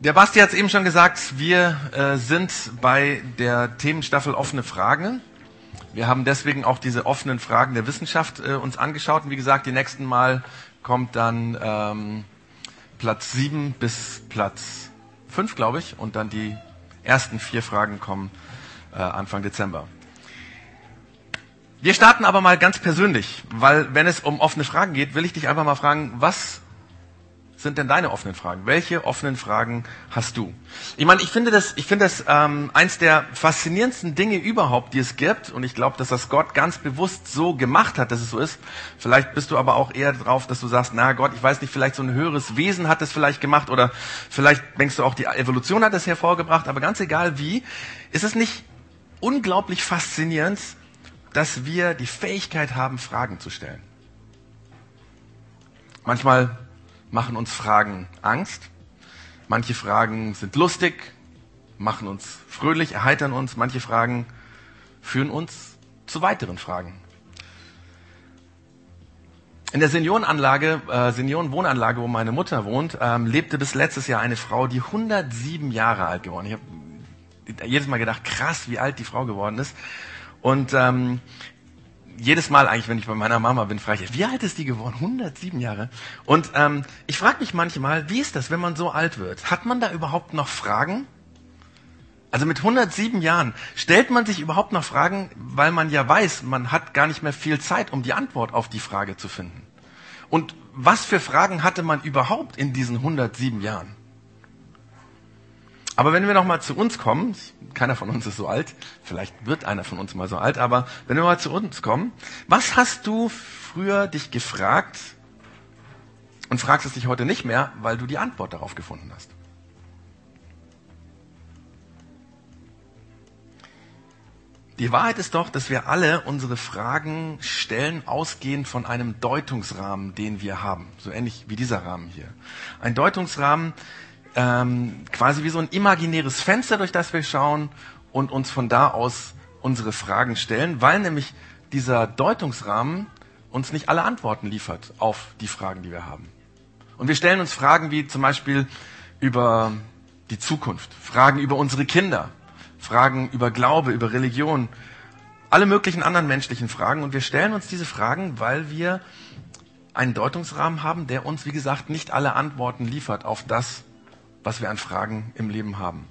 Der Basti hat es eben schon gesagt, wir äh, sind bei der Themenstaffel offene Fragen. Wir haben deswegen auch diese offenen Fragen der Wissenschaft äh, uns angeschaut. Und wie gesagt, die nächsten Mal kommt dann ähm, Platz 7 bis Platz 5, glaube ich. Und dann die ersten vier Fragen kommen äh, Anfang Dezember. Wir starten aber mal ganz persönlich, weil wenn es um offene Fragen geht, will ich dich einfach mal fragen, was sind denn deine offenen Fragen? Welche offenen Fragen hast du? Ich meine, ich finde das, ich finde das ähm, eins der faszinierendsten Dinge überhaupt, die es gibt. Und ich glaube, dass das Gott ganz bewusst so gemacht hat, dass es so ist. Vielleicht bist du aber auch eher drauf, dass du sagst, na Gott, ich weiß nicht, vielleicht so ein höheres Wesen hat es vielleicht gemacht oder vielleicht denkst du auch, die Evolution hat es hervorgebracht. Aber ganz egal wie, ist es nicht unglaublich faszinierend, dass wir die Fähigkeit haben, Fragen zu stellen. Manchmal machen uns Fragen Angst. Manche Fragen sind lustig, machen uns fröhlich, erheitern uns. Manche Fragen führen uns zu weiteren Fragen. In der Seniorenanlage, äh, Seniorenwohnanlage, wo meine Mutter wohnt, ähm, lebte bis letztes Jahr eine Frau, die 107 Jahre alt geworden. Ich habe jedes Mal gedacht, krass, wie alt die Frau geworden ist. Und ähm, jedes Mal eigentlich, wenn ich bei meiner Mama bin, frage ich, wie alt ist die geworden? 107 Jahre. Und ähm, ich frage mich manchmal, wie ist das, wenn man so alt wird? Hat man da überhaupt noch Fragen? Also mit 107 Jahren stellt man sich überhaupt noch Fragen, weil man ja weiß, man hat gar nicht mehr viel Zeit, um die Antwort auf die Frage zu finden. Und was für Fragen hatte man überhaupt in diesen 107 Jahren? Aber wenn wir nochmal zu uns kommen, keiner von uns ist so alt, vielleicht wird einer von uns mal so alt, aber wenn wir mal zu uns kommen, was hast du früher dich gefragt und fragst es dich heute nicht mehr, weil du die Antwort darauf gefunden hast? Die Wahrheit ist doch, dass wir alle unsere Fragen stellen, ausgehend von einem Deutungsrahmen, den wir haben. So ähnlich wie dieser Rahmen hier. Ein Deutungsrahmen, ähm, quasi wie so ein imaginäres Fenster, durch das wir schauen und uns von da aus unsere Fragen stellen, weil nämlich dieser Deutungsrahmen uns nicht alle Antworten liefert auf die Fragen, die wir haben. Und wir stellen uns Fragen wie zum Beispiel über die Zukunft, Fragen über unsere Kinder, Fragen über Glaube, über Religion, alle möglichen anderen menschlichen Fragen. Und wir stellen uns diese Fragen, weil wir einen Deutungsrahmen haben, der uns, wie gesagt, nicht alle Antworten liefert auf das, was wir an Fragen im Leben haben.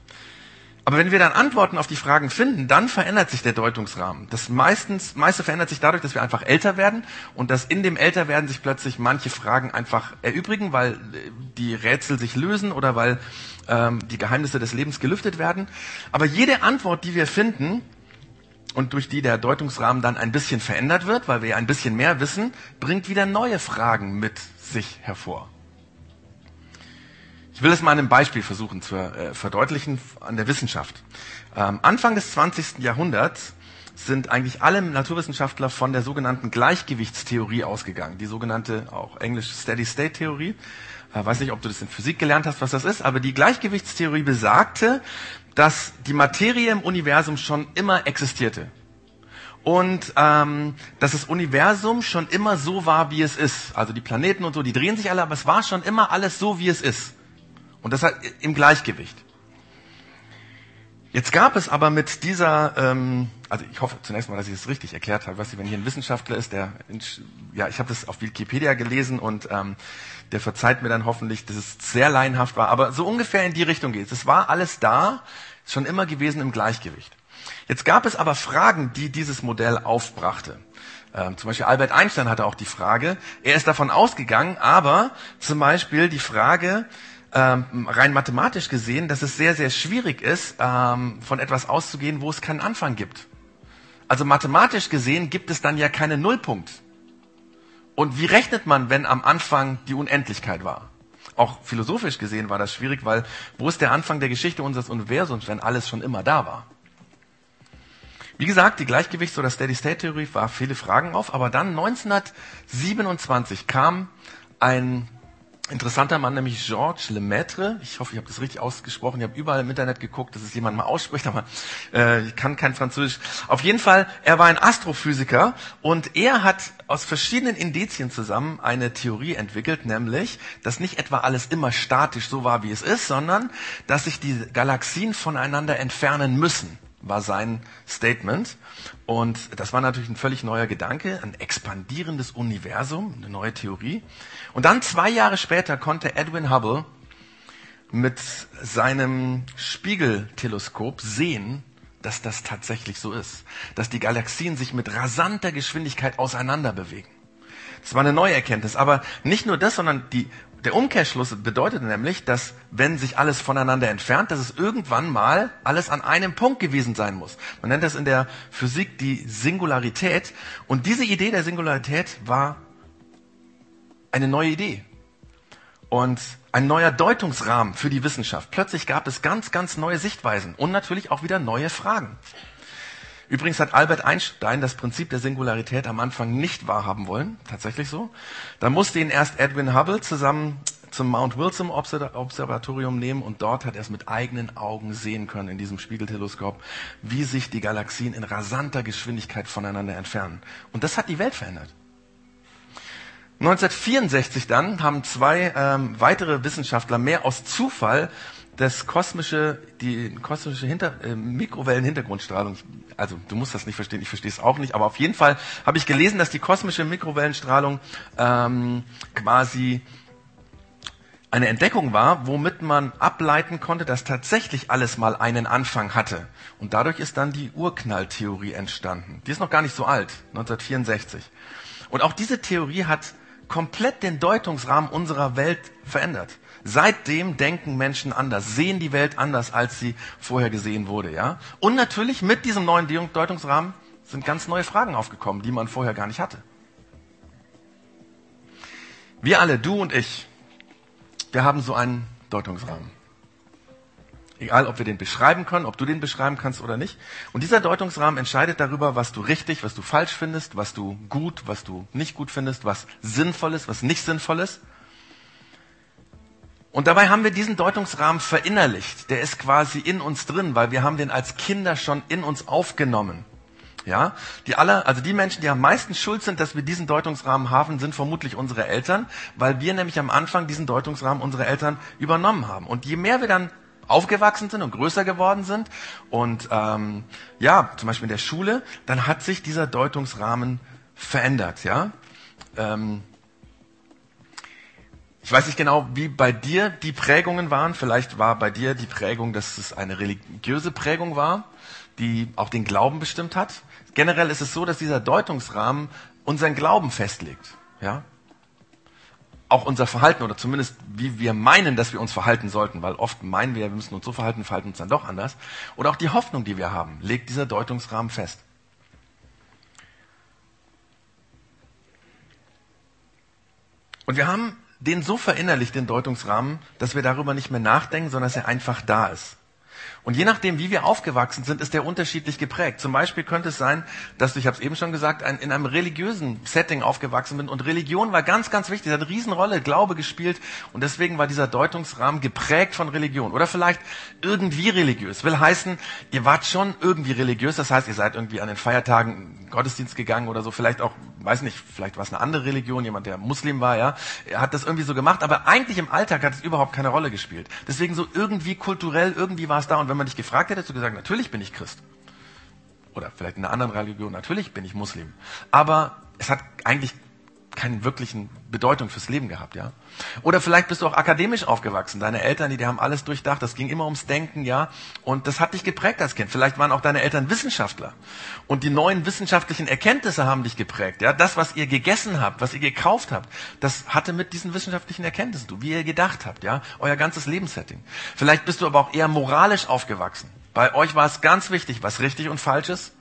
Aber wenn wir dann Antworten auf die Fragen finden, dann verändert sich der Deutungsrahmen. Das meistens, meiste verändert sich dadurch, dass wir einfach älter werden und dass in dem Älterwerden sich plötzlich manche Fragen einfach erübrigen, weil äh, die Rätsel sich lösen oder weil ähm, die Geheimnisse des Lebens gelüftet werden. Aber jede Antwort, die wir finden und durch die der Deutungsrahmen dann ein bisschen verändert wird, weil wir ein bisschen mehr wissen, bringt wieder neue Fragen mit sich hervor. Ich will es mal an einem Beispiel versuchen zu äh, verdeutlichen an der Wissenschaft. Ähm, Anfang des 20. Jahrhunderts sind eigentlich alle Naturwissenschaftler von der sogenannten Gleichgewichtstheorie ausgegangen. Die sogenannte, auch englisch Steady-State-Theorie. Äh, weiß nicht, ob du das in Physik gelernt hast, was das ist, aber die Gleichgewichtstheorie besagte, dass die Materie im Universum schon immer existierte. Und ähm, dass das Universum schon immer so war, wie es ist. Also die Planeten und so, die drehen sich alle, aber es war schon immer alles so, wie es ist. Und das hat im Gleichgewicht. Jetzt gab es aber mit dieser, ähm, also ich hoffe zunächst mal, dass ich es das richtig erklärt habe. Weißt du, wenn hier ein Wissenschaftler ist, der, ja, ich habe das auf Wikipedia gelesen und ähm, der verzeiht mir dann hoffentlich, dass es sehr laienhaft war, aber so ungefähr in die Richtung geht. Es war alles da, schon immer gewesen im Gleichgewicht. Jetzt gab es aber Fragen, die dieses Modell aufbrachte. Ähm, zum Beispiel Albert Einstein hatte auch die Frage, er ist davon ausgegangen, aber zum Beispiel die Frage, ähm, rein mathematisch gesehen, dass es sehr, sehr schwierig ist, ähm, von etwas auszugehen, wo es keinen Anfang gibt. Also mathematisch gesehen gibt es dann ja keinen Nullpunkt. Und wie rechnet man, wenn am Anfang die Unendlichkeit war? Auch philosophisch gesehen war das schwierig, weil wo ist der Anfang der Geschichte unseres Universums, wenn alles schon immer da war? Wie gesagt, die Gleichgewichts- oder Steady-State-Theorie war viele Fragen auf, aber dann 1927 kam ein interessanter Mann, nämlich Georges Lemaitre. Ich hoffe, ich habe das richtig ausgesprochen. Ich habe überall im Internet geguckt, dass es jemand mal ausspricht, aber äh, ich kann kein Französisch. Auf jeden Fall, er war ein Astrophysiker und er hat aus verschiedenen Indizien zusammen eine Theorie entwickelt, nämlich, dass nicht etwa alles immer statisch so war, wie es ist, sondern dass sich die Galaxien voneinander entfernen müssen war sein Statement. Und das war natürlich ein völlig neuer Gedanke, ein expandierendes Universum, eine neue Theorie. Und dann zwei Jahre später konnte Edwin Hubble mit seinem Spiegelteleskop sehen, dass das tatsächlich so ist. Dass die Galaxien sich mit rasanter Geschwindigkeit auseinander bewegen. Das war eine neue Erkenntnis. Aber nicht nur das, sondern die der Umkehrschluss bedeutet nämlich, dass wenn sich alles voneinander entfernt, dass es irgendwann mal alles an einem Punkt gewesen sein muss. Man nennt das in der Physik die Singularität. Und diese Idee der Singularität war eine neue Idee. Und ein neuer Deutungsrahmen für die Wissenschaft. Plötzlich gab es ganz, ganz neue Sichtweisen und natürlich auch wieder neue Fragen. Übrigens hat Albert Einstein das Prinzip der Singularität am Anfang nicht wahrhaben wollen, tatsächlich so. Da musste ihn erst Edwin Hubble zusammen zum Mount Wilson Observatorium nehmen und dort hat er es mit eigenen Augen sehen können in diesem Spiegelteleskop, wie sich die Galaxien in rasanter Geschwindigkeit voneinander entfernen. Und das hat die Welt verändert. 1964 dann haben zwei ähm, weitere Wissenschaftler mehr aus Zufall das kosmische, die kosmische Hinter, äh, Mikrowellenhintergrundstrahlung, also du musst das nicht verstehen, ich verstehe es auch nicht, aber auf jeden Fall habe ich gelesen, dass die kosmische Mikrowellenstrahlung ähm, quasi eine Entdeckung war, womit man ableiten konnte, dass tatsächlich alles mal einen Anfang hatte. Und dadurch ist dann die Urknalltheorie entstanden. Die ist noch gar nicht so alt, 1964. Und auch diese Theorie hat komplett den Deutungsrahmen unserer Welt verändert. Seitdem denken Menschen anders, sehen die Welt anders, als sie vorher gesehen wurde, ja. Und natürlich mit diesem neuen Deutungsrahmen sind ganz neue Fragen aufgekommen, die man vorher gar nicht hatte. Wir alle, du und ich, wir haben so einen Deutungsrahmen. Egal, ob wir den beschreiben können, ob du den beschreiben kannst oder nicht. Und dieser Deutungsrahmen entscheidet darüber, was du richtig, was du falsch findest, was du gut, was du nicht gut findest, was sinnvoll ist, was nicht sinnvoll ist. Und dabei haben wir diesen Deutungsrahmen verinnerlicht. Der ist quasi in uns drin, weil wir haben den als Kinder schon in uns aufgenommen. Ja, die aller, also die Menschen, die am meisten schuld sind, dass wir diesen Deutungsrahmen haben, sind vermutlich unsere Eltern, weil wir nämlich am Anfang diesen Deutungsrahmen unserer Eltern übernommen haben. Und je mehr wir dann aufgewachsen sind und größer geworden sind und ähm, ja, zum Beispiel in der Schule, dann hat sich dieser Deutungsrahmen verändert. Ja, ähm, ich weiß nicht genau, wie bei dir die Prägungen waren. Vielleicht war bei dir die Prägung, dass es eine religiöse Prägung war, die auch den Glauben bestimmt hat. Generell ist es so, dass dieser Deutungsrahmen unseren Glauben festlegt. Ja? Auch unser Verhalten oder zumindest wie wir meinen, dass wir uns verhalten sollten, weil oft meinen wir, wir müssen uns so verhalten, verhalten uns dann doch anders. Oder auch die Hoffnung, die wir haben, legt dieser Deutungsrahmen fest. Und wir haben den so verinnerlicht, den Deutungsrahmen, dass wir darüber nicht mehr nachdenken, sondern dass er einfach da ist. Und je nachdem, wie wir aufgewachsen sind, ist der unterschiedlich geprägt. Zum Beispiel könnte es sein, dass du, ich habe es eben schon gesagt, ein, in einem religiösen Setting aufgewachsen bin und Religion war ganz, ganz wichtig, hat eine Riesenrolle, Glaube gespielt und deswegen war dieser Deutungsrahmen geprägt von Religion. Oder vielleicht irgendwie religiös. Will heißen, ihr wart schon irgendwie religiös, das heißt, ihr seid irgendwie an den Feiertagen Gottesdienst gegangen oder so, vielleicht auch, weiß nicht, vielleicht war es eine andere Religion, jemand, der Muslim war, ja, er hat das irgendwie so gemacht, aber eigentlich im Alltag hat es überhaupt keine Rolle gespielt. Deswegen so irgendwie kulturell, irgendwie war es da und wenn man dich gefragt hätte, hättest du gesagt, natürlich bin ich Christ. Oder vielleicht in einer anderen Religion, natürlich bin ich Muslim. Aber es hat eigentlich keine wirklichen Bedeutung fürs Leben gehabt, ja. Oder vielleicht bist du auch akademisch aufgewachsen. Deine Eltern, die, die haben alles durchdacht. Das ging immer ums Denken, ja. Und das hat dich geprägt als Kind. Vielleicht waren auch deine Eltern Wissenschaftler. Und die neuen wissenschaftlichen Erkenntnisse haben dich geprägt, ja. Das, was ihr gegessen habt, was ihr gekauft habt, das hatte mit diesen wissenschaftlichen Erkenntnissen zu, wie ihr gedacht habt, ja. Euer ganzes Lebenssetting. Vielleicht bist du aber auch eher moralisch aufgewachsen. Bei euch war es ganz wichtig, was richtig und falsch ist.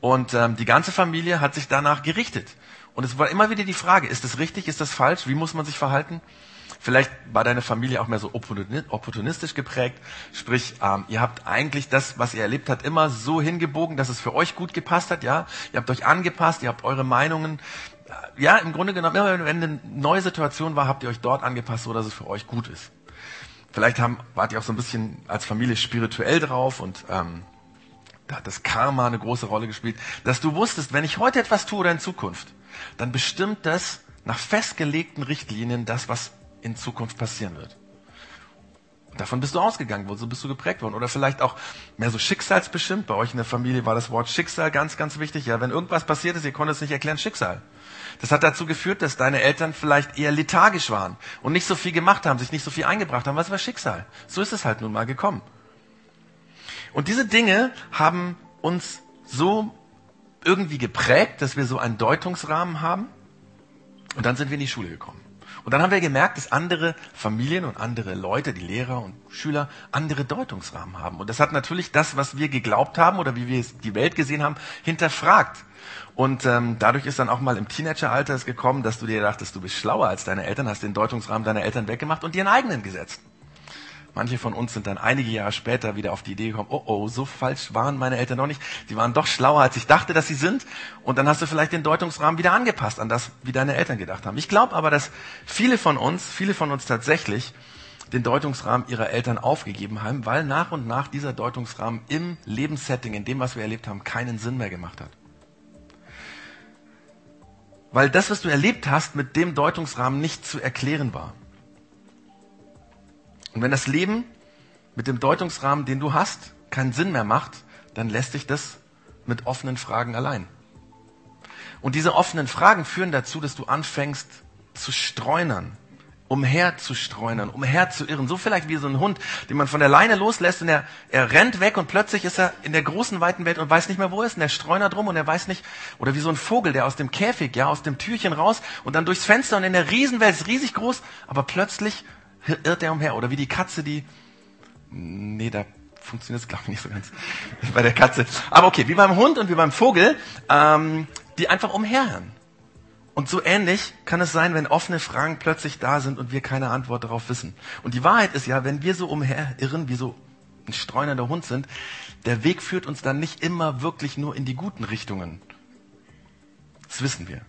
Und ähm, die ganze Familie hat sich danach gerichtet. Und es war immer wieder die Frage, ist das richtig, ist das falsch, wie muss man sich verhalten? Vielleicht war deine Familie auch mehr so opportunistisch geprägt, sprich, ähm, ihr habt eigentlich das, was ihr erlebt habt, immer so hingebogen, dass es für euch gut gepasst hat, ja? Ihr habt euch angepasst, ihr habt eure Meinungen ja, im Grunde genommen, immer wenn eine neue Situation war, habt ihr euch dort angepasst, so dass es für euch gut ist. Vielleicht haben, wart ihr auch so ein bisschen als Familie spirituell drauf und ähm, da hat das Karma eine große Rolle gespielt, dass du wusstest, wenn ich heute etwas tue oder in Zukunft, dann bestimmt das nach festgelegten Richtlinien das, was in Zukunft passieren wird. Und davon bist du ausgegangen, so bist du geprägt worden. Oder vielleicht auch mehr so schicksalsbestimmt. Bei euch in der Familie war das Wort Schicksal ganz, ganz wichtig. Ja, wenn irgendwas passiert ist, ihr konntet es nicht erklären, Schicksal. Das hat dazu geführt, dass deine Eltern vielleicht eher lethargisch waren und nicht so viel gemacht haben, sich nicht so viel eingebracht haben. Was war Schicksal? So ist es halt nun mal gekommen. Und diese Dinge haben uns so irgendwie geprägt, dass wir so einen Deutungsrahmen haben. Und dann sind wir in die Schule gekommen. Und dann haben wir gemerkt, dass andere Familien und andere Leute, die Lehrer und Schüler, andere Deutungsrahmen haben. Und das hat natürlich das, was wir geglaubt haben oder wie wir die Welt gesehen haben, hinterfragt. Und ähm, dadurch ist dann auch mal im Teenageralter es gekommen, dass du dir dachtest, du bist schlauer als deine Eltern, hast den Deutungsrahmen deiner Eltern weggemacht und dir einen eigenen gesetzt. Manche von uns sind dann einige Jahre später wieder auf die Idee gekommen, oh oh, so falsch waren meine Eltern noch nicht. Sie waren doch schlauer, als ich dachte, dass sie sind. Und dann hast du vielleicht den Deutungsrahmen wieder angepasst an das, wie deine Eltern gedacht haben. Ich glaube aber, dass viele von uns, viele von uns tatsächlich den Deutungsrahmen ihrer Eltern aufgegeben haben, weil nach und nach dieser Deutungsrahmen im Lebenssetting, in dem, was wir erlebt haben, keinen Sinn mehr gemacht hat. Weil das, was du erlebt hast, mit dem Deutungsrahmen nicht zu erklären war. Und wenn das Leben mit dem Deutungsrahmen, den du hast, keinen Sinn mehr macht, dann lässt sich das mit offenen Fragen allein. Und diese offenen Fragen führen dazu, dass du anfängst zu streunern, umherzustreunern, umherzuirren. So vielleicht wie so ein Hund, den man von der Leine loslässt und er, er rennt weg und plötzlich ist er in der großen, weiten Welt und weiß nicht mehr, wo er ist. Und er streunert drum und er weiß nicht, oder wie so ein Vogel, der aus dem Käfig, ja, aus dem Türchen raus und dann durchs Fenster und in der Riesenwelt ist riesig groß, aber plötzlich irrt er umher. Oder wie die Katze, die, nee, da funktioniert es, glaube ich, nicht so ganz bei der Katze. Aber okay, wie beim Hund und wie beim Vogel, ähm, die einfach umherhören. Und so ähnlich kann es sein, wenn offene Fragen plötzlich da sind und wir keine Antwort darauf wissen. Und die Wahrheit ist ja, wenn wir so umherirren, wie so ein streunernder Hund sind, der Weg führt uns dann nicht immer wirklich nur in die guten Richtungen. Das wissen wir.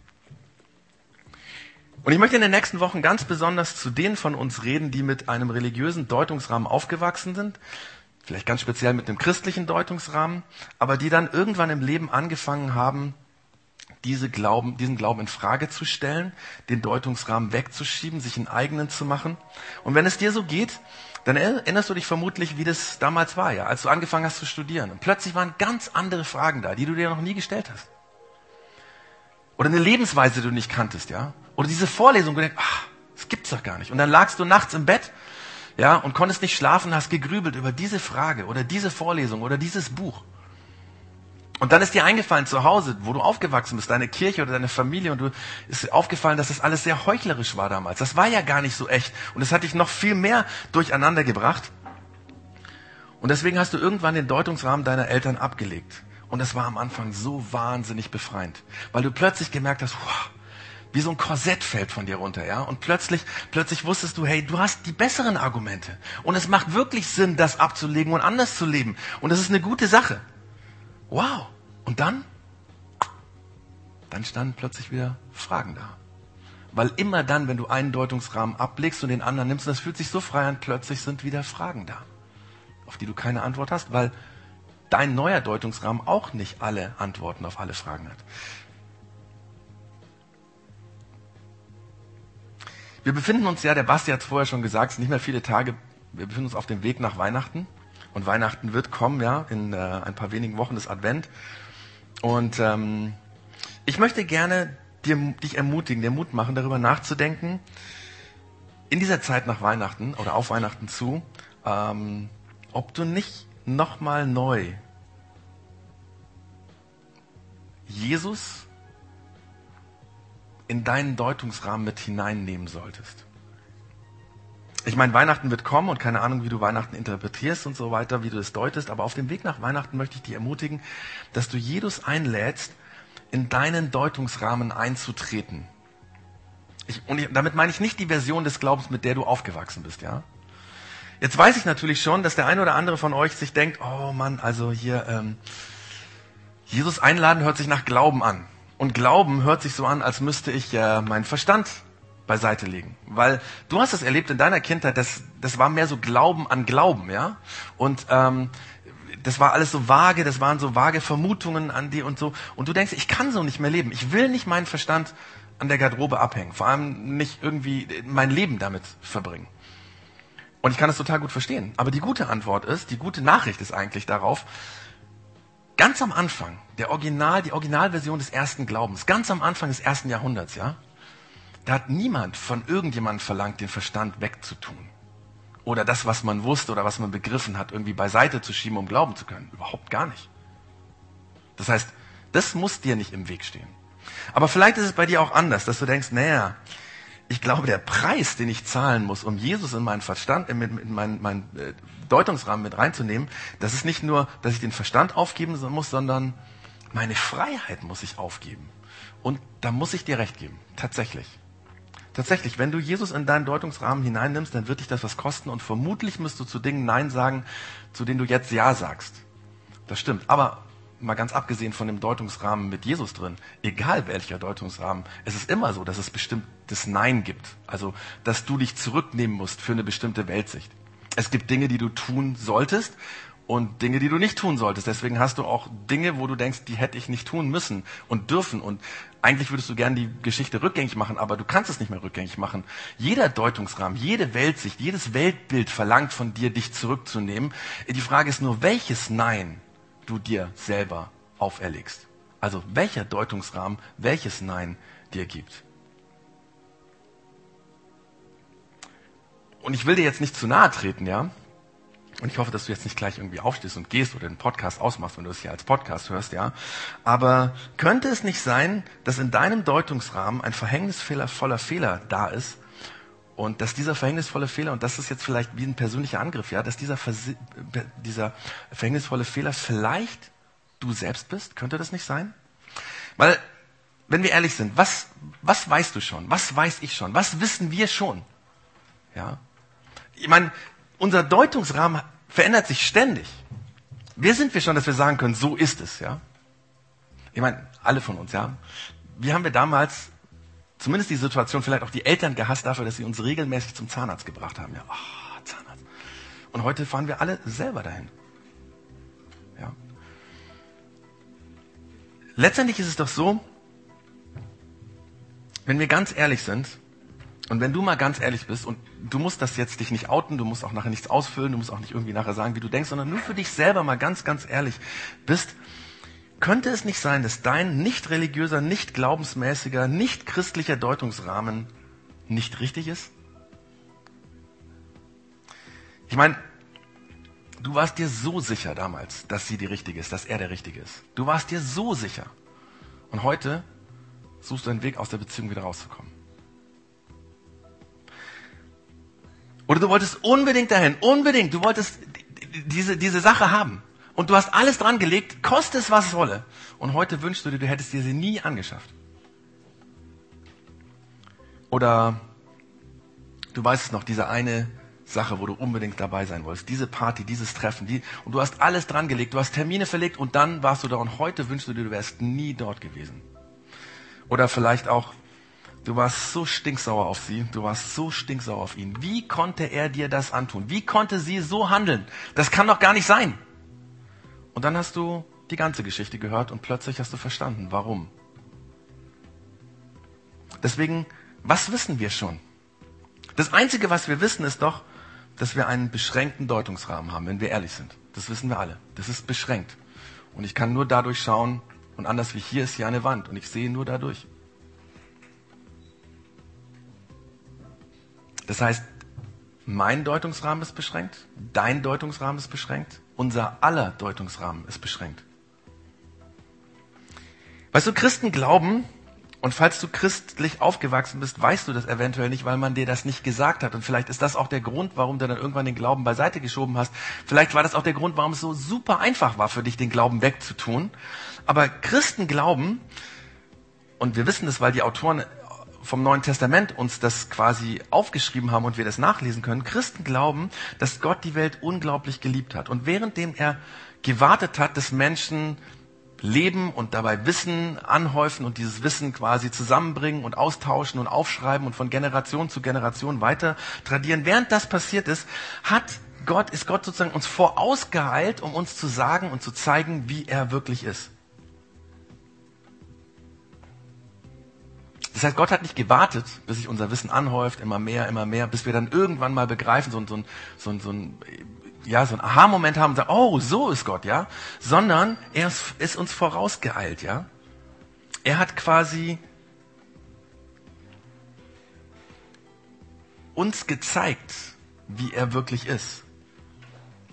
Und ich möchte in den nächsten Wochen ganz besonders zu denen von uns reden, die mit einem religiösen Deutungsrahmen aufgewachsen sind, vielleicht ganz speziell mit einem christlichen Deutungsrahmen, aber die dann irgendwann im Leben angefangen haben, diese Glauben, diesen Glauben in Frage zu stellen, den Deutungsrahmen wegzuschieben, sich einen eigenen zu machen. Und wenn es dir so geht, dann erinnerst du dich vermutlich, wie das damals war, ja, als du angefangen hast zu studieren. Und plötzlich waren ganz andere Fragen da, die du dir noch nie gestellt hast. Oder eine Lebensweise, die du nicht kanntest, ja. Oder diese Vorlesung, wo ach, das gibt's doch gar nicht. Und dann lagst du nachts im Bett, ja, und konntest nicht schlafen, hast gegrübelt über diese Frage oder diese Vorlesung oder dieses Buch. Und dann ist dir eingefallen zu Hause, wo du aufgewachsen bist, deine Kirche oder deine Familie, und du ist aufgefallen, dass das alles sehr heuchlerisch war damals. Das war ja gar nicht so echt. Und es hat dich noch viel mehr durcheinander gebracht. Und deswegen hast du irgendwann den Deutungsrahmen deiner Eltern abgelegt. Und es war am Anfang so wahnsinnig befreiend, weil du plötzlich gemerkt hast, wow, wie so ein Korsett fällt von dir runter, ja? Und plötzlich, plötzlich wusstest du, hey, du hast die besseren Argumente. Und es macht wirklich Sinn, das abzulegen und anders zu leben. Und das ist eine gute Sache. Wow. Und dann? Dann standen plötzlich wieder Fragen da. Weil immer dann, wenn du einen Deutungsrahmen ablegst und den anderen nimmst, und das fühlt sich so frei an, plötzlich sind wieder Fragen da, auf die du keine Antwort hast, weil dein neuer Deutungsrahmen auch nicht alle Antworten auf alle Fragen hat. Wir befinden uns ja, der Basti hat es vorher schon gesagt, es sind nicht mehr viele Tage, wir befinden uns auf dem Weg nach Weihnachten. Und Weihnachten wird kommen, ja, in äh, ein paar wenigen Wochen des Advent. Und ähm, ich möchte gerne dir, dich ermutigen, dir Mut machen, darüber nachzudenken, in dieser Zeit nach Weihnachten oder auf Weihnachten zu, ähm, ob du nicht nochmal neu Jesus in deinen Deutungsrahmen mit hineinnehmen solltest. Ich meine, Weihnachten wird kommen und keine Ahnung, wie du Weihnachten interpretierst und so weiter, wie du es deutest, aber auf dem Weg nach Weihnachten möchte ich dich ermutigen, dass du Jesus einlädst, in deinen Deutungsrahmen einzutreten. Ich, und ich, damit meine ich nicht die Version des Glaubens, mit der du aufgewachsen bist, ja? Jetzt weiß ich natürlich schon, dass der eine oder andere von euch sich denkt, oh Mann, also hier, ähm, Jesus einladen hört sich nach Glauben an. Und Glauben hört sich so an, als müsste ich äh, meinen Verstand beiseite legen. Weil du hast es erlebt in deiner Kindheit, das, das war mehr so Glauben an Glauben, ja. Und ähm, das war alles so vage, das waren so vage Vermutungen an die und so. Und du denkst, ich kann so nicht mehr leben. Ich will nicht meinen Verstand an der Garderobe abhängen. Vor allem nicht irgendwie mein Leben damit verbringen. Und ich kann das total gut verstehen. Aber die gute Antwort ist, die gute Nachricht ist eigentlich darauf, ganz am Anfang, der Original, die Originalversion des ersten Glaubens, ganz am Anfang des ersten Jahrhunderts, ja, da hat niemand von irgendjemandem verlangt, den Verstand wegzutun. Oder das, was man wusste oder was man begriffen hat, irgendwie beiseite zu schieben, um glauben zu können. Überhaupt gar nicht. Das heißt, das muss dir nicht im Weg stehen. Aber vielleicht ist es bei dir auch anders, dass du denkst, naja, ich glaube, der Preis, den ich zahlen muss, um Jesus in meinen Verstand, in meinen, meinen äh, Deutungsrahmen mit reinzunehmen, das ist nicht nur, dass ich den Verstand aufgeben muss, sondern meine Freiheit muss ich aufgeben. Und da muss ich dir recht geben. Tatsächlich. Tatsächlich, wenn du Jesus in deinen Deutungsrahmen hineinnimmst, dann wird dich das was kosten und vermutlich musst du zu Dingen Nein sagen, zu denen du jetzt Ja sagst. Das stimmt. Aber mal ganz abgesehen von dem Deutungsrahmen mit Jesus drin, egal welcher Deutungsrahmen, es ist immer so, dass es bestimmtes Nein gibt. Also, dass du dich zurücknehmen musst für eine bestimmte Weltsicht. Es gibt Dinge, die du tun solltest und Dinge, die du nicht tun solltest. Deswegen hast du auch Dinge, wo du denkst, die hätte ich nicht tun müssen und dürfen. Und eigentlich würdest du gern die Geschichte rückgängig machen, aber du kannst es nicht mehr rückgängig machen. Jeder Deutungsrahmen, jede Weltsicht, jedes Weltbild verlangt von dir, dich zurückzunehmen. Die Frage ist nur, welches Nein du dir selber auferlegst. Also welcher Deutungsrahmen, welches Nein dir gibt. Und ich will dir jetzt nicht zu nahe treten, ja? Und ich hoffe, dass du jetzt nicht gleich irgendwie aufstehst und gehst oder den Podcast ausmachst, wenn du es hier als Podcast hörst, ja. Aber könnte es nicht sein, dass in deinem Deutungsrahmen ein verhängnisvoller Fehler da ist und dass dieser verhängnisvolle Fehler, und das ist jetzt vielleicht wie ein persönlicher Angriff, ja, dass dieser, dieser verhängnisvolle Fehler vielleicht du selbst bist? Könnte das nicht sein? Weil, wenn wir ehrlich sind, was, was weißt du schon? Was weiß ich schon? Was wissen wir schon? Ja. Ich meine, unser Deutungsrahmen verändert sich ständig. Wer sind wir schon, dass wir sagen können, so ist es, ja? Ich meine, alle von uns, ja. Wie haben wir damals zumindest die Situation, vielleicht auch die Eltern gehasst dafür, dass sie uns regelmäßig zum Zahnarzt gebracht haben, ja? Oh, Zahnarzt. Und heute fahren wir alle selber dahin. Ja. Letztendlich ist es doch so, wenn wir ganz ehrlich sind, und wenn du mal ganz ehrlich bist, und du musst das jetzt dich nicht outen, du musst auch nachher nichts ausfüllen, du musst auch nicht irgendwie nachher sagen, wie du denkst, sondern nur für dich selber mal ganz, ganz ehrlich bist, könnte es nicht sein, dass dein nicht religiöser, nicht glaubensmäßiger, nicht christlicher Deutungsrahmen nicht richtig ist? Ich meine, du warst dir so sicher damals, dass sie die richtige ist, dass er der richtige ist. Du warst dir so sicher. Und heute suchst du einen Weg aus der Beziehung wieder rauszukommen. Oder du wolltest unbedingt dahin, unbedingt, du wolltest diese, diese Sache haben. Und du hast alles dran gelegt, koste es, was es wolle. Und heute wünschst du dir, du hättest dir sie nie angeschafft. Oder du weißt es noch, diese eine Sache, wo du unbedingt dabei sein wolltest. Diese Party, dieses Treffen. Die, und du hast alles dran gelegt, du hast Termine verlegt und dann warst du da und heute wünschst du dir, du wärst nie dort gewesen. Oder vielleicht auch, Du warst so stinksauer auf sie, du warst so stinksauer auf ihn. Wie konnte er dir das antun? Wie konnte sie so handeln? Das kann doch gar nicht sein. Und dann hast du die ganze Geschichte gehört und plötzlich hast du verstanden, warum. Deswegen, was wissen wir schon? Das Einzige, was wir wissen, ist doch, dass wir einen beschränkten Deutungsrahmen haben, wenn wir ehrlich sind. Das wissen wir alle. Das ist beschränkt. Und ich kann nur dadurch schauen, und anders wie hier ist hier eine Wand, und ich sehe nur dadurch. Das heißt, mein Deutungsrahmen ist beschränkt, dein Deutungsrahmen ist beschränkt, unser aller Deutungsrahmen ist beschränkt. Weißt du, Christen glauben, und falls du christlich aufgewachsen bist, weißt du das eventuell nicht, weil man dir das nicht gesagt hat. Und vielleicht ist das auch der Grund, warum du dann irgendwann den Glauben beiseite geschoben hast. Vielleicht war das auch der Grund, warum es so super einfach war für dich, den Glauben wegzutun. Aber Christen glauben, und wir wissen das, weil die Autoren vom Neuen Testament uns das quasi aufgeschrieben haben und wir das nachlesen können. Christen glauben, dass Gott die Welt unglaublich geliebt hat. Und währenddem er gewartet hat, dass Menschen leben und dabei Wissen anhäufen und dieses Wissen quasi zusammenbringen und austauschen und aufschreiben und von Generation zu Generation weiter tradieren. Während das passiert ist, hat Gott, ist Gott sozusagen uns vorausgeeilt, um uns zu sagen und zu zeigen, wie er wirklich ist. Das heißt, Gott hat nicht gewartet, bis sich unser Wissen anhäuft, immer mehr, immer mehr, bis wir dann irgendwann mal begreifen, so, so, so, so ein ja, so ein Aha-Moment haben und sagen, oh, so ist Gott, ja, sondern er ist, ist uns vorausgeeilt, ja. Er hat quasi uns gezeigt, wie er wirklich ist,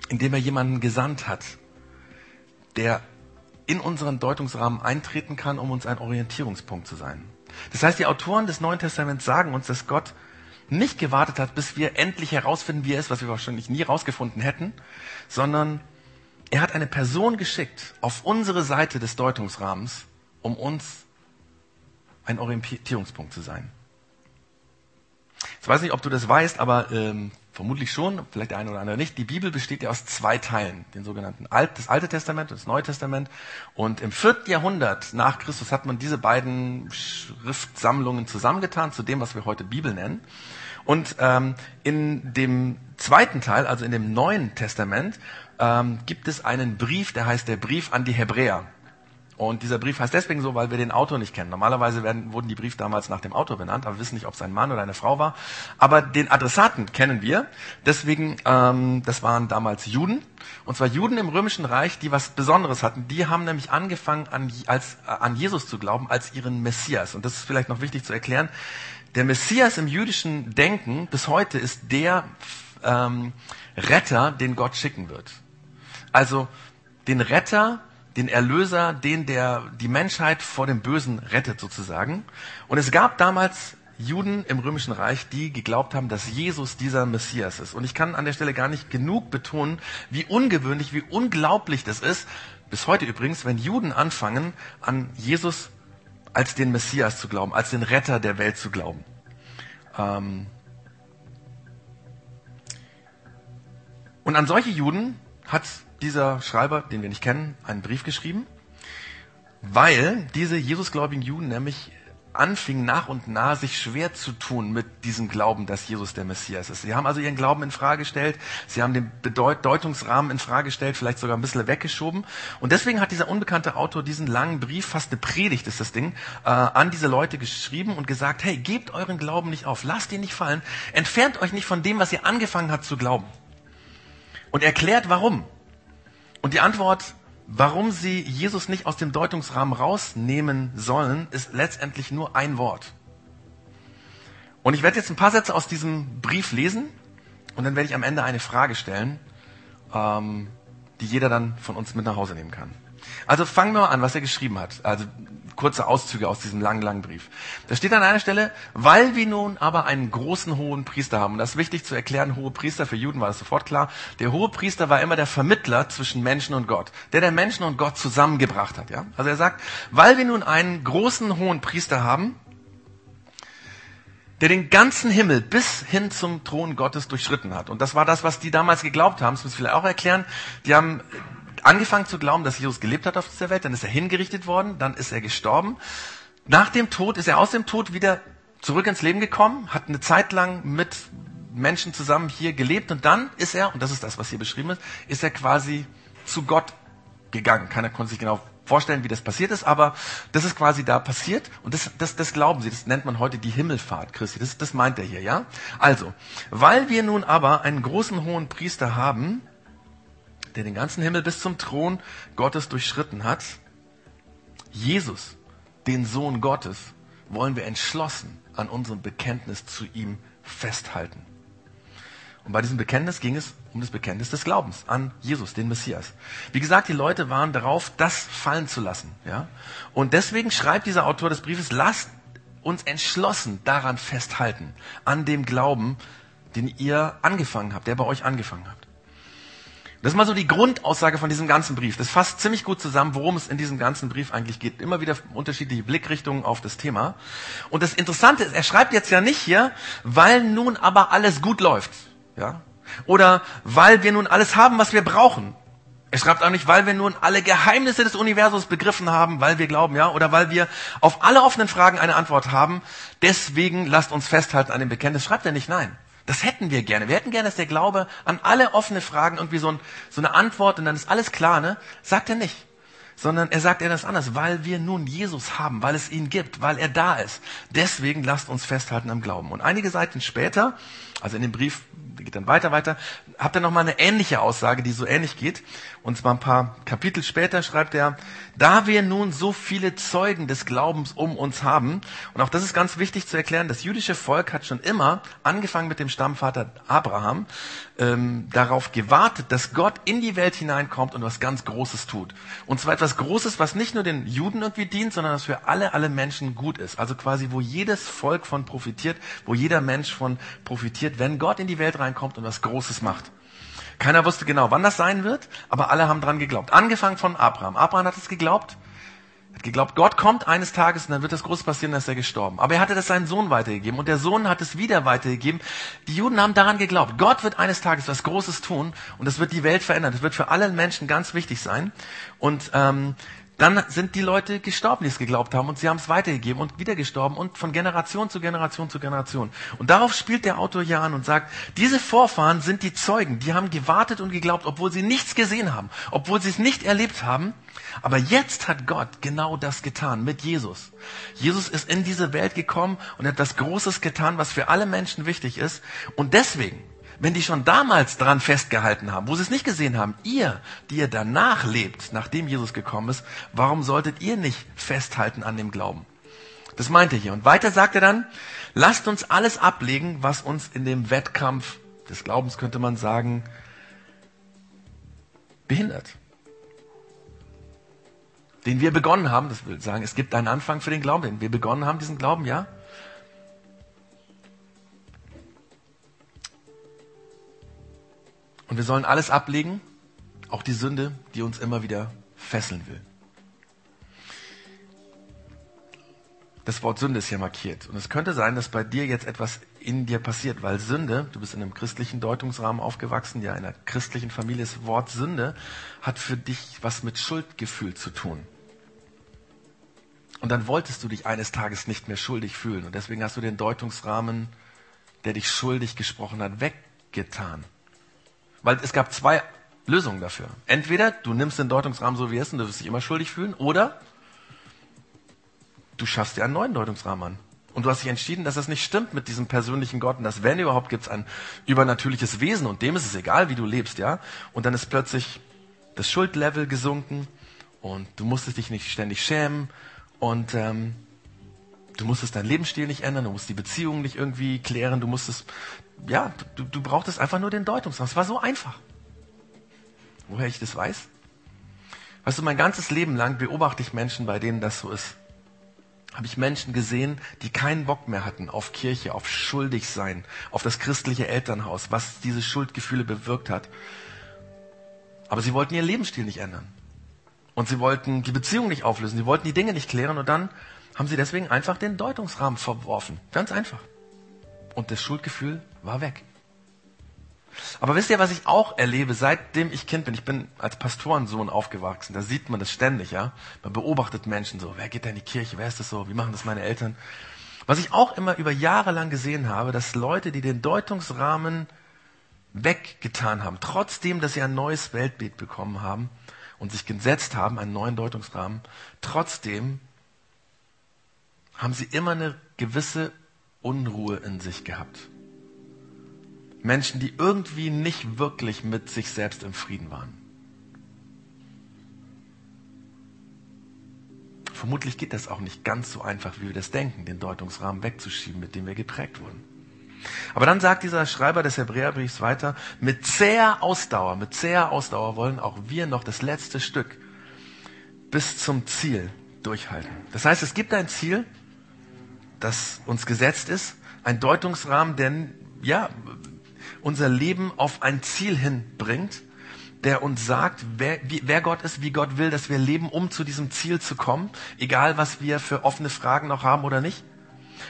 indem er jemanden gesandt hat, der in unseren Deutungsrahmen eintreten kann, um uns ein Orientierungspunkt zu sein. Das heißt, die Autoren des Neuen Testaments sagen uns, dass Gott nicht gewartet hat, bis wir endlich herausfinden, wie er ist, was wir wahrscheinlich nie herausgefunden hätten, sondern er hat eine Person geschickt auf unsere Seite des Deutungsrahmens, um uns ein Orientierungspunkt zu sein. Ich weiß nicht, ob du das weißt, aber ähm, vermutlich schon, vielleicht der eine oder andere nicht. Die Bibel besteht ja aus zwei Teilen, den sogenannten Alt, das Alte Testament und das Neue Testament. Und im vierten Jahrhundert nach Christus hat man diese beiden Schriftsammlungen zusammengetan zu dem, was wir heute Bibel nennen. Und ähm, in dem zweiten Teil, also in dem Neuen Testament, ähm, gibt es einen Brief, der heißt der Brief an die Hebräer. Und dieser Brief heißt deswegen so, weil wir den Autor nicht kennen. Normalerweise werden, wurden die Briefe damals nach dem Autor benannt, aber wir wissen nicht, ob es ein Mann oder eine Frau war. Aber den Adressaten kennen wir. Deswegen, ähm, das waren damals Juden. Und zwar Juden im Römischen Reich, die was Besonderes hatten. Die haben nämlich angefangen, an, als, äh, an Jesus zu glauben, als ihren Messias. Und das ist vielleicht noch wichtig zu erklären. Der Messias im jüdischen Denken bis heute ist der ähm, Retter, den Gott schicken wird. Also den Retter, den Erlöser, den der die Menschheit vor dem Bösen rettet sozusagen. Und es gab damals Juden im Römischen Reich, die geglaubt haben, dass Jesus dieser Messias ist. Und ich kann an der Stelle gar nicht genug betonen, wie ungewöhnlich, wie unglaublich das ist, bis heute übrigens, wenn Juden anfangen, an Jesus als den Messias zu glauben, als den Retter der Welt zu glauben. Ähm und an solche Juden hat dieser Schreiber, den wir nicht kennen, einen Brief geschrieben, weil diese Jesusgläubigen Juden nämlich anfingen nach und nach sich schwer zu tun mit diesem Glauben, dass Jesus der Messias ist. Sie haben also ihren Glauben in Frage gestellt, sie haben den Bedeutungsrahmen in Frage gestellt, vielleicht sogar ein bisschen weggeschoben. Und deswegen hat dieser unbekannte Autor diesen langen Brief, fast eine Predigt ist das Ding, äh, an diese Leute geschrieben und gesagt, hey, gebt euren Glauben nicht auf, lasst ihn nicht fallen, entfernt euch nicht von dem, was ihr angefangen habt zu glauben. Und erklärt warum. Und die Antwort, warum sie Jesus nicht aus dem Deutungsrahmen rausnehmen sollen, ist letztendlich nur ein Wort. Und ich werde jetzt ein paar Sätze aus diesem Brief lesen und dann werde ich am Ende eine Frage stellen, ähm, die jeder dann von uns mit nach Hause nehmen kann. Also fangen wir mal an, was er geschrieben hat. Also kurze Auszüge aus diesem langen, langen Brief. Da steht an einer Stelle, weil wir nun aber einen großen hohen Priester haben. Und das ist wichtig zu erklären, hohe Priester, für Juden war das sofort klar. Der hohe Priester war immer der Vermittler zwischen Menschen und Gott. Der der Menschen und Gott zusammengebracht hat, ja. Also er sagt, weil wir nun einen großen hohen Priester haben, der den ganzen Himmel bis hin zum Thron Gottes durchschritten hat. Und das war das, was die damals geglaubt haben. Das muss ich vielleicht auch erklären. Die haben angefangen zu glauben, dass Jesus gelebt hat auf dieser Welt, dann ist er hingerichtet worden, dann ist er gestorben. Nach dem Tod ist er aus dem Tod wieder zurück ins Leben gekommen, hat eine Zeit lang mit Menschen zusammen hier gelebt und dann ist er, und das ist das, was hier beschrieben ist, ist er quasi zu Gott gegangen. Keiner konnte sich genau vorstellen, wie das passiert ist, aber das ist quasi da passiert und das, das, das glauben sie. Das nennt man heute die Himmelfahrt Christi. Das, das meint er hier, ja? Also, weil wir nun aber einen großen hohen Priester haben, der den ganzen Himmel bis zum Thron Gottes durchschritten hat, Jesus, den Sohn Gottes, wollen wir entschlossen an unserem Bekenntnis zu ihm festhalten. Und bei diesem Bekenntnis ging es um das Bekenntnis des Glaubens an Jesus, den Messias. Wie gesagt, die Leute waren darauf, das fallen zu lassen. Ja? Und deswegen schreibt dieser Autor des Briefes, lasst uns entschlossen daran festhalten, an dem Glauben, den ihr angefangen habt, der bei euch angefangen habt. Das ist mal so die Grundaussage von diesem ganzen Brief. Das fasst ziemlich gut zusammen, worum es in diesem ganzen Brief eigentlich geht. Immer wieder unterschiedliche Blickrichtungen auf das Thema. Und das Interessante ist, er schreibt jetzt ja nicht hier, weil nun aber alles gut läuft. Ja? Oder weil wir nun alles haben, was wir brauchen. Er schreibt auch nicht, weil wir nun alle Geheimnisse des Universums begriffen haben, weil wir glauben, ja, oder weil wir auf alle offenen Fragen eine Antwort haben. Deswegen lasst uns festhalten an dem Bekenntnis. Schreibt er nicht, nein. Das hätten wir gerne. Wir hätten gerne, dass der Glaube an alle offene Fragen irgendwie so, ein, so eine Antwort und dann ist alles klar, ne? Sagt er nicht sondern er sagt das anders, weil wir nun Jesus haben, weil es ihn gibt, weil er da ist. Deswegen lasst uns festhalten am Glauben. Und einige Seiten später, also in dem Brief geht dann weiter, weiter, habt ihr nochmal eine ähnliche Aussage, die so ähnlich geht. Und zwar ein paar Kapitel später schreibt er, da wir nun so viele Zeugen des Glaubens um uns haben, und auch das ist ganz wichtig zu erklären, das jüdische Volk hat schon immer, angefangen mit dem Stammvater Abraham, ähm, darauf gewartet, dass Gott in die Welt hineinkommt und was ganz Großes tut. Und zwar etwas Großes, was nicht nur den Juden irgendwie dient, sondern was für alle, alle Menschen gut ist. Also quasi, wo jedes Volk von profitiert, wo jeder Mensch von profitiert, wenn Gott in die Welt reinkommt und was Großes macht. Keiner wusste genau, wann das sein wird, aber alle haben dran geglaubt. Angefangen von Abraham. Abraham hat es geglaubt, hat geglaubt, Gott kommt eines Tages und dann wird das Große passieren, dass er gestorben. Aber er hatte das seinen Sohn weitergegeben und der Sohn hat es wieder weitergegeben. Die Juden haben daran geglaubt, Gott wird eines Tages was Großes tun und das wird die Welt verändern. Das wird für alle Menschen ganz wichtig sein. Und ähm, dann sind die Leute gestorben, die es geglaubt haben, und sie haben es weitergegeben und wieder gestorben und von Generation zu Generation zu Generation. Und darauf spielt der Autor hier an und sagt, diese Vorfahren sind die Zeugen, die haben gewartet und geglaubt, obwohl sie nichts gesehen haben, obwohl sie es nicht erlebt haben. Aber jetzt hat Gott genau das getan mit Jesus. Jesus ist in diese Welt gekommen und hat etwas Großes getan, was für alle Menschen wichtig ist. Und deswegen wenn die schon damals dran festgehalten haben, wo sie es nicht gesehen haben, ihr, die ihr danach lebt, nachdem Jesus gekommen ist, warum solltet ihr nicht festhalten an dem Glauben? Das meint er hier. Und weiter sagt er dann, lasst uns alles ablegen, was uns in dem Wettkampf des Glaubens, könnte man sagen, behindert. Den wir begonnen haben, das will sagen, es gibt einen Anfang für den Glauben, den wir begonnen haben, diesen Glauben, ja. Und wir sollen alles ablegen, auch die Sünde, die uns immer wieder fesseln will. Das Wort Sünde ist hier markiert. Und es könnte sein, dass bei dir jetzt etwas in dir passiert, weil Sünde, du bist in einem christlichen Deutungsrahmen aufgewachsen, ja, in einer christlichen Familie, das Wort Sünde hat für dich was mit Schuldgefühl zu tun. Und dann wolltest du dich eines Tages nicht mehr schuldig fühlen. Und deswegen hast du den Deutungsrahmen, der dich schuldig gesprochen hat, weggetan. Weil es gab zwei Lösungen dafür. Entweder du nimmst den Deutungsrahmen so wie er ist und du wirst dich immer schuldig fühlen, oder du schaffst dir einen neuen Deutungsrahmen an. Und du hast dich entschieden, dass das nicht stimmt mit diesem persönlichen Gott und dass wenn überhaupt gibt es ein übernatürliches Wesen und dem ist es egal, wie du lebst, ja. Und dann ist plötzlich das Schuldlevel gesunken und du musstest dich nicht ständig schämen und ähm, du musstest deinen Lebensstil nicht ändern, du musst die Beziehungen nicht irgendwie klären, du musstest ja, du, du brauchtest einfach nur den Deutungsraum. Es war so einfach. Woher ich das weiß? Weißt du, mein ganzes Leben lang beobachte ich Menschen, bei denen das so ist. Habe ich Menschen gesehen, die keinen Bock mehr hatten auf Kirche, auf Schuldigsein, auf das christliche Elternhaus, was diese Schuldgefühle bewirkt hat. Aber sie wollten ihren Lebensstil nicht ändern. Und sie wollten die Beziehung nicht auflösen. Sie wollten die Dinge nicht klären. Und dann haben sie deswegen einfach den Deutungsrahmen verworfen. Ganz einfach. Und das Schuldgefühl war weg. Aber wisst ihr, was ich auch erlebe, seitdem ich Kind bin? Ich bin als Pastorensohn aufgewachsen. Da sieht man das ständig, ja. Man beobachtet Menschen so. Wer geht da in die Kirche? Wer ist das so? Wie machen das meine Eltern? Was ich auch immer über Jahre lang gesehen habe, dass Leute, die den Deutungsrahmen weggetan haben, trotzdem, dass sie ein neues Weltbild bekommen haben und sich gesetzt haben, einen neuen Deutungsrahmen, trotzdem haben sie immer eine gewisse Unruhe in sich gehabt. Menschen, die irgendwie nicht wirklich mit sich selbst im Frieden waren. Vermutlich geht das auch nicht ganz so einfach, wie wir das denken, den Deutungsrahmen wegzuschieben, mit dem wir geprägt wurden. Aber dann sagt dieser Schreiber des Hebräerbriefs weiter, mit zäher Ausdauer, mit zäher Ausdauer wollen auch wir noch das letzte Stück bis zum Ziel durchhalten. Das heißt, es gibt ein Ziel, das uns gesetzt ist, ein Deutungsrahmen, der ja unser Leben auf ein Ziel hinbringt, der uns sagt, wer, wie, wer Gott ist, wie Gott will, dass wir leben, um zu diesem Ziel zu kommen, egal was wir für offene Fragen noch haben oder nicht.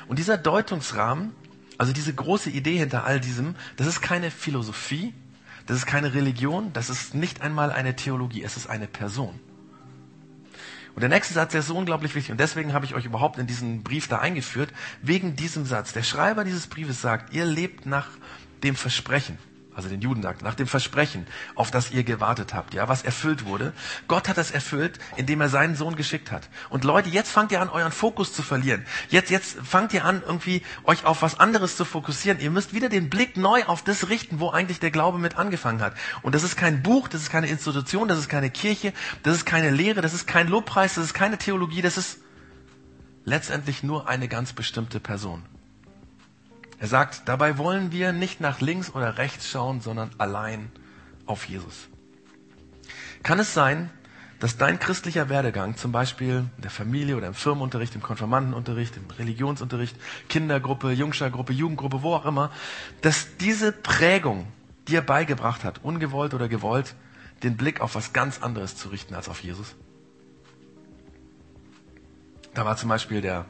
Und dieser Deutungsrahmen, also diese große Idee hinter all diesem, das ist keine Philosophie, das ist keine Religion, das ist nicht einmal eine Theologie, es ist eine Person. Und der nächste Satz, der ist so unglaublich wichtig und deswegen habe ich euch überhaupt in diesen Brief da eingeführt, wegen diesem Satz. Der Schreiber dieses Briefes sagt, ihr lebt nach dem Versprechen also den Juden sagt, nach dem Versprechen, auf das ihr gewartet habt, ja, was erfüllt wurde. Gott hat das erfüllt, indem er seinen Sohn geschickt hat. Und Leute, jetzt fangt ihr an, euren Fokus zu verlieren. Jetzt, jetzt fangt ihr an, irgendwie euch auf was anderes zu fokussieren. Ihr müsst wieder den Blick neu auf das richten, wo eigentlich der Glaube mit angefangen hat. Und das ist kein Buch, das ist keine Institution, das ist keine Kirche, das ist keine Lehre, das ist kein Lobpreis, das ist keine Theologie, das ist letztendlich nur eine ganz bestimmte Person. Er sagt, dabei wollen wir nicht nach links oder rechts schauen, sondern allein auf Jesus. Kann es sein, dass dein christlicher Werdegang, zum Beispiel in der Familie oder im Firmenunterricht, im Konfirmandenunterricht, im Religionsunterricht, Kindergruppe, Jungschergruppe, Jugendgruppe, wo auch immer, dass diese Prägung dir beigebracht hat, ungewollt oder gewollt, den Blick auf was ganz anderes zu richten als auf Jesus? Da war zum Beispiel der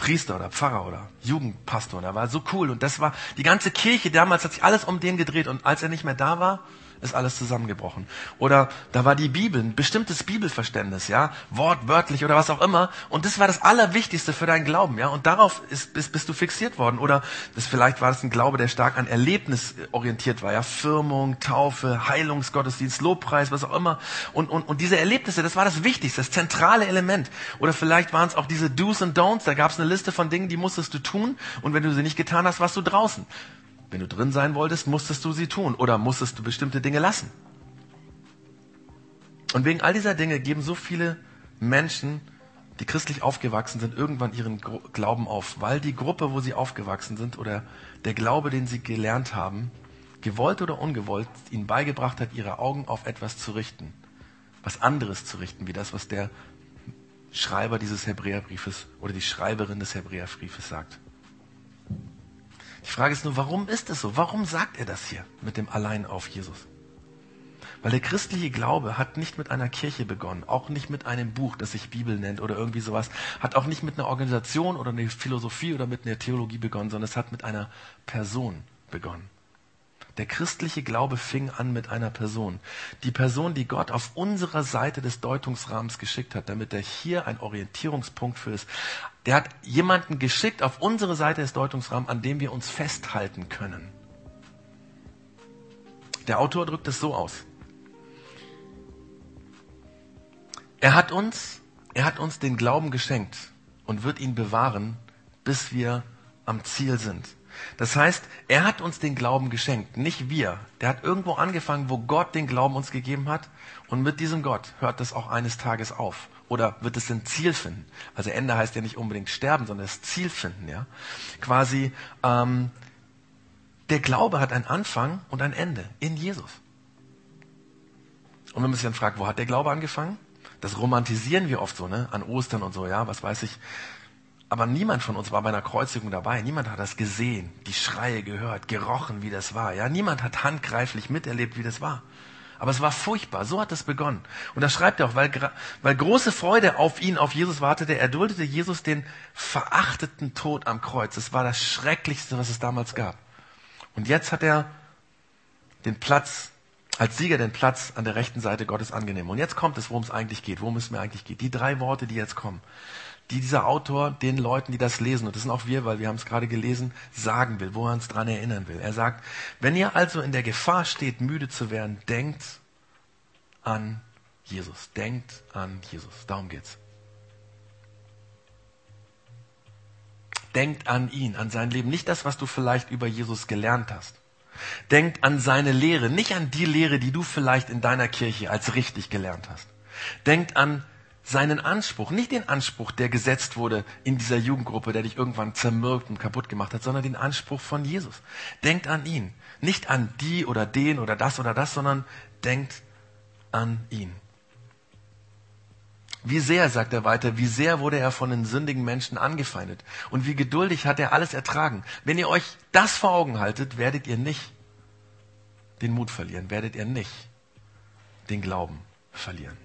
Priester oder Pfarrer oder Jugendpastor. Und er war so cool. Und das war, die ganze Kirche damals hat sich alles um den gedreht. Und als er nicht mehr da war, ist alles zusammengebrochen. Oder da war die Bibel, ein bestimmtes Bibelverständnis, ja, wortwörtlich oder was auch immer. Und das war das Allerwichtigste für deinen Glauben, ja. Und darauf ist, bist, bist du fixiert worden. Oder das vielleicht war das ein Glaube, der stark an Erlebnis orientiert war, ja. Firmung, Taufe, Heilungsgottesdienst, Lobpreis, was auch immer. Und, und, und diese Erlebnisse, das war das Wichtigste, das zentrale Element. Oder vielleicht waren es auch diese Do's und Don'ts. Da gab es eine Liste von Dingen, die musstest du tun. Und wenn du sie nicht getan hast, warst du draußen. Wenn du drin sein wolltest, musstest du sie tun oder musstest du bestimmte Dinge lassen. Und wegen all dieser Dinge geben so viele Menschen, die christlich aufgewachsen sind, irgendwann ihren Glauben auf, weil die Gruppe, wo sie aufgewachsen sind oder der Glaube, den sie gelernt haben, gewollt oder ungewollt, ihnen beigebracht hat, ihre Augen auf etwas zu richten, was anderes zu richten, wie das, was der Schreiber dieses Hebräerbriefes oder die Schreiberin des Hebräerbriefes sagt. Die Frage ist nur, warum ist es so? Warum sagt er das hier mit dem Allein auf Jesus? Weil der christliche Glaube hat nicht mit einer Kirche begonnen, auch nicht mit einem Buch, das sich Bibel nennt oder irgendwie sowas, hat auch nicht mit einer Organisation oder einer Philosophie oder mit einer Theologie begonnen, sondern es hat mit einer Person begonnen. Der christliche Glaube fing an mit einer Person. Die Person, die Gott auf unserer Seite des Deutungsrahmens geschickt hat, damit er hier ein Orientierungspunkt für ist. Der hat jemanden geschickt auf unsere Seite des Deutungsrahmens, an dem wir uns festhalten können. Der Autor drückt es so aus. Er hat uns, er hat uns den Glauben geschenkt und wird ihn bewahren, bis wir am Ziel sind. Das heißt, er hat uns den Glauben geschenkt, nicht wir. Der hat irgendwo angefangen, wo Gott den Glauben uns gegeben hat. Und mit diesem Gott hört es auch eines Tages auf. Oder wird es ein Ziel finden. Also Ende heißt ja nicht unbedingt sterben, sondern das Ziel finden. Ja, Quasi, ähm, der Glaube hat einen Anfang und ein Ende in Jesus. Und wenn man sich dann fragt, wo hat der Glaube angefangen? Das romantisieren wir oft so, ne? An Ostern und so, ja, was weiß ich. Aber niemand von uns war bei einer Kreuzigung dabei. Niemand hat das gesehen, die Schreie gehört, gerochen, wie das war. Ja, niemand hat handgreiflich miterlebt, wie das war. Aber es war furchtbar. So hat es begonnen. Und da schreibt er auch, weil, weil große Freude auf ihn, auf Jesus wartete, er duldete Jesus den verachteten Tod am Kreuz. Das war das Schrecklichste, was es damals gab. Und jetzt hat er den Platz, als Sieger den Platz an der rechten Seite Gottes angenommen. Und jetzt kommt es, worum es eigentlich geht, worum es mir eigentlich geht. Die drei Worte, die jetzt kommen die dieser Autor den Leuten, die das lesen, und das sind auch wir, weil wir haben es gerade gelesen, sagen will, wo er uns dran erinnern will. Er sagt, wenn ihr also in der Gefahr steht, müde zu werden, denkt an Jesus. Denkt an Jesus. Darum geht's. Denkt an ihn, an sein Leben. Nicht das, was du vielleicht über Jesus gelernt hast. Denkt an seine Lehre, nicht an die Lehre, die du vielleicht in deiner Kirche als richtig gelernt hast. Denkt an seinen Anspruch, nicht den Anspruch, der gesetzt wurde in dieser Jugendgruppe, der dich irgendwann zermürbt und kaputt gemacht hat, sondern den Anspruch von Jesus. Denkt an ihn. Nicht an die oder den oder das oder das, sondern denkt an ihn. Wie sehr, sagt er weiter, wie sehr wurde er von den sündigen Menschen angefeindet und wie geduldig hat er alles ertragen. Wenn ihr euch das vor Augen haltet, werdet ihr nicht den Mut verlieren, werdet ihr nicht den Glauben verlieren.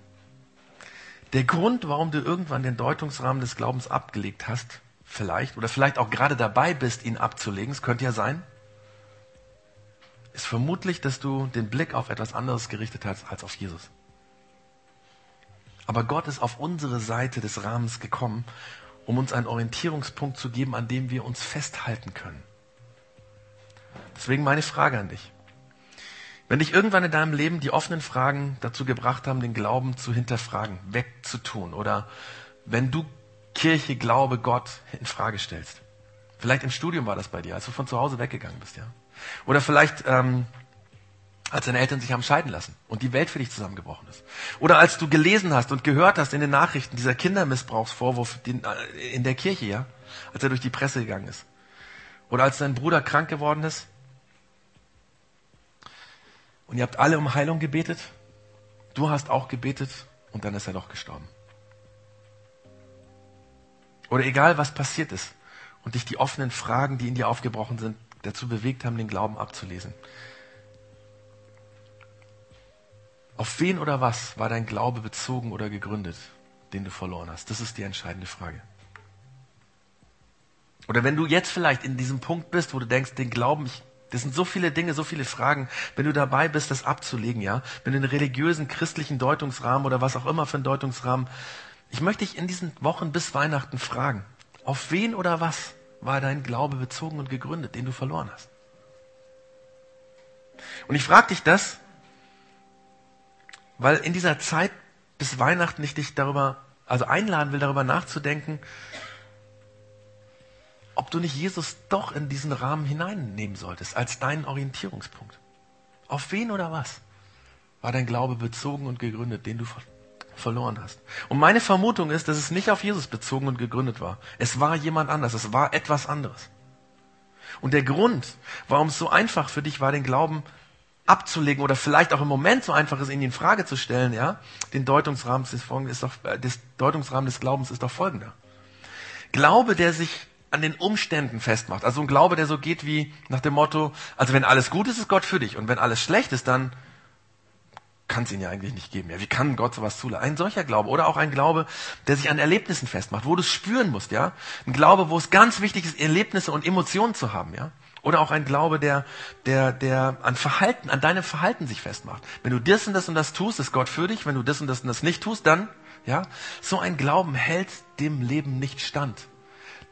Der Grund, warum du irgendwann den Deutungsrahmen des Glaubens abgelegt hast, vielleicht, oder vielleicht auch gerade dabei bist, ihn abzulegen, es könnte ja sein, ist vermutlich, dass du den Blick auf etwas anderes gerichtet hast als auf Jesus. Aber Gott ist auf unsere Seite des Rahmens gekommen, um uns einen Orientierungspunkt zu geben, an dem wir uns festhalten können. Deswegen meine Frage an dich. Wenn dich irgendwann in deinem Leben die offenen Fragen dazu gebracht haben, den Glauben zu hinterfragen, wegzutun, oder wenn du Kirche, Glaube, Gott in Frage stellst. Vielleicht im Studium war das bei dir, als du von zu Hause weggegangen bist, ja. Oder vielleicht ähm, als deine Eltern sich haben scheiden lassen und die Welt für dich zusammengebrochen ist. Oder als du gelesen hast und gehört hast in den Nachrichten dieser Kindermissbrauchsvorwurf in der Kirche, ja, als er durch die Presse gegangen ist. Oder als dein Bruder krank geworden ist und ihr habt alle um Heilung gebetet. Du hast auch gebetet und dann ist er doch gestorben. Oder egal was passiert ist und dich die offenen Fragen, die in dir aufgebrochen sind, dazu bewegt haben, den Glauben abzulesen. Auf wen oder was war dein Glaube bezogen oder gegründet, den du verloren hast? Das ist die entscheidende Frage. Oder wenn du jetzt vielleicht in diesem Punkt bist, wo du denkst, den Glauben, ich das sind so viele Dinge, so viele Fragen. Wenn du dabei bist, das abzulegen, ja, wenn du einen religiösen, christlichen Deutungsrahmen oder was auch immer für einen Deutungsrahmen, ich möchte dich in diesen Wochen bis Weihnachten fragen, auf wen oder was war dein Glaube bezogen und gegründet, den du verloren hast? Und ich frage dich das, weil in dieser Zeit bis Weihnachten ich dich darüber, also einladen will, darüber nachzudenken, ob du nicht Jesus doch in diesen Rahmen hineinnehmen solltest, als deinen Orientierungspunkt. Auf wen oder was war dein Glaube bezogen und gegründet, den du verloren hast? Und meine Vermutung ist, dass es nicht auf Jesus bezogen und gegründet war. Es war jemand anders, es war etwas anderes. Und der Grund, warum es so einfach für dich war, den Glauben abzulegen oder vielleicht auch im Moment so einfach ist, ihn in Frage zu stellen, ja, den Deutungsrahmen des, doch, äh, des Deutungsrahmen des Glaubens ist doch folgender. Glaube, der sich an den Umständen festmacht. Also ein Glaube, der so geht wie nach dem Motto, also wenn alles gut ist, ist Gott für dich. Und wenn alles schlecht ist, dann kann es ihn ja eigentlich nicht geben. Ja, wie kann Gott sowas zulassen? Ein solcher Glaube. Oder auch ein Glaube, der sich an Erlebnissen festmacht, wo du es spüren musst, ja. Ein Glaube, wo es ganz wichtig ist, Erlebnisse und Emotionen zu haben, ja. Oder auch ein Glaube, der, der, der an Verhalten, an deinem Verhalten sich festmacht. Wenn du das und das und das tust, ist Gott für dich. Wenn du das und das und das nicht tust, dann, ja. So ein Glauben hält dem Leben nicht stand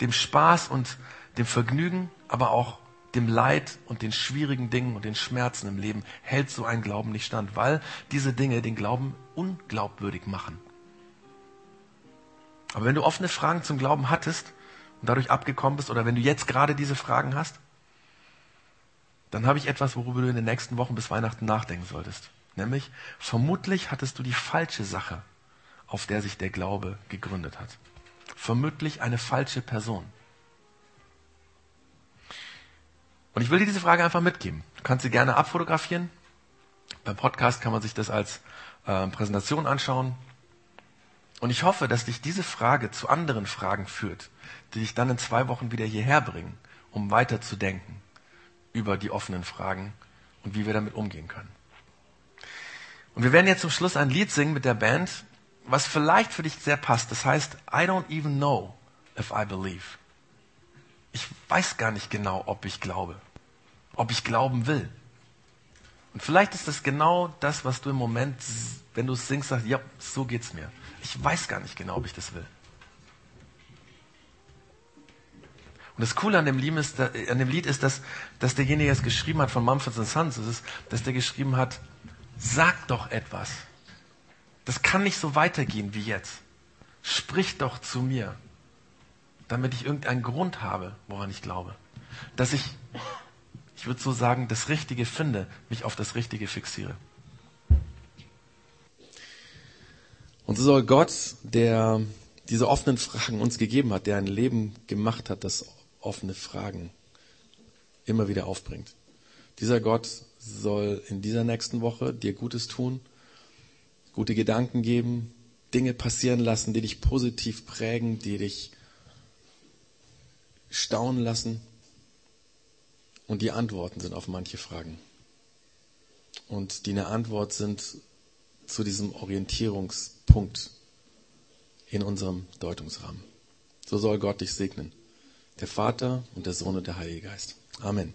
dem Spaß und dem Vergnügen, aber auch dem Leid und den schwierigen Dingen und den Schmerzen im Leben hält so ein Glauben nicht stand, weil diese Dinge den Glauben unglaubwürdig machen. Aber wenn du offene Fragen zum Glauben hattest und dadurch abgekommen bist oder wenn du jetzt gerade diese Fragen hast, dann habe ich etwas, worüber du in den nächsten Wochen bis Weihnachten nachdenken solltest. Nämlich, vermutlich hattest du die falsche Sache, auf der sich der Glaube gegründet hat vermutlich eine falsche Person. Und ich will dir diese Frage einfach mitgeben. Du kannst sie gerne abfotografieren. Beim Podcast kann man sich das als äh, Präsentation anschauen. Und ich hoffe, dass dich diese Frage zu anderen Fragen führt, die dich dann in zwei Wochen wieder hierher bringen, um weiter zu denken über die offenen Fragen und wie wir damit umgehen können. Und wir werden jetzt zum Schluss ein Lied singen mit der Band, was vielleicht für dich sehr passt. Das heißt, I don't even know if I believe. Ich weiß gar nicht genau, ob ich glaube, ob ich glauben will. Und vielleicht ist das genau das, was du im Moment, wenn du es singst, sagst, ja, so geht's mir. Ich weiß gar nicht genau, ob ich das will. Und das Coole an dem Lied ist, an dem Lied ist dass, dass derjenige, der es geschrieben hat von Mumford Sons, ist, dass der geschrieben hat, sag doch etwas. Das kann nicht so weitergehen wie jetzt. Sprich doch zu mir, damit ich irgendeinen Grund habe, woran ich glaube. Dass ich, ich würde so sagen, das Richtige finde, mich auf das Richtige fixiere. Und so soll Gott, der diese offenen Fragen uns gegeben hat, der ein Leben gemacht hat, das offene Fragen immer wieder aufbringt. Dieser Gott soll in dieser nächsten Woche dir Gutes tun gute Gedanken geben, Dinge passieren lassen, die dich positiv prägen, die dich staunen lassen. Und die Antworten sind auf manche Fragen. Und die eine Antwort sind zu diesem Orientierungspunkt in unserem Deutungsrahmen. So soll Gott dich segnen. Der Vater und der Sohn und der Heilige Geist. Amen.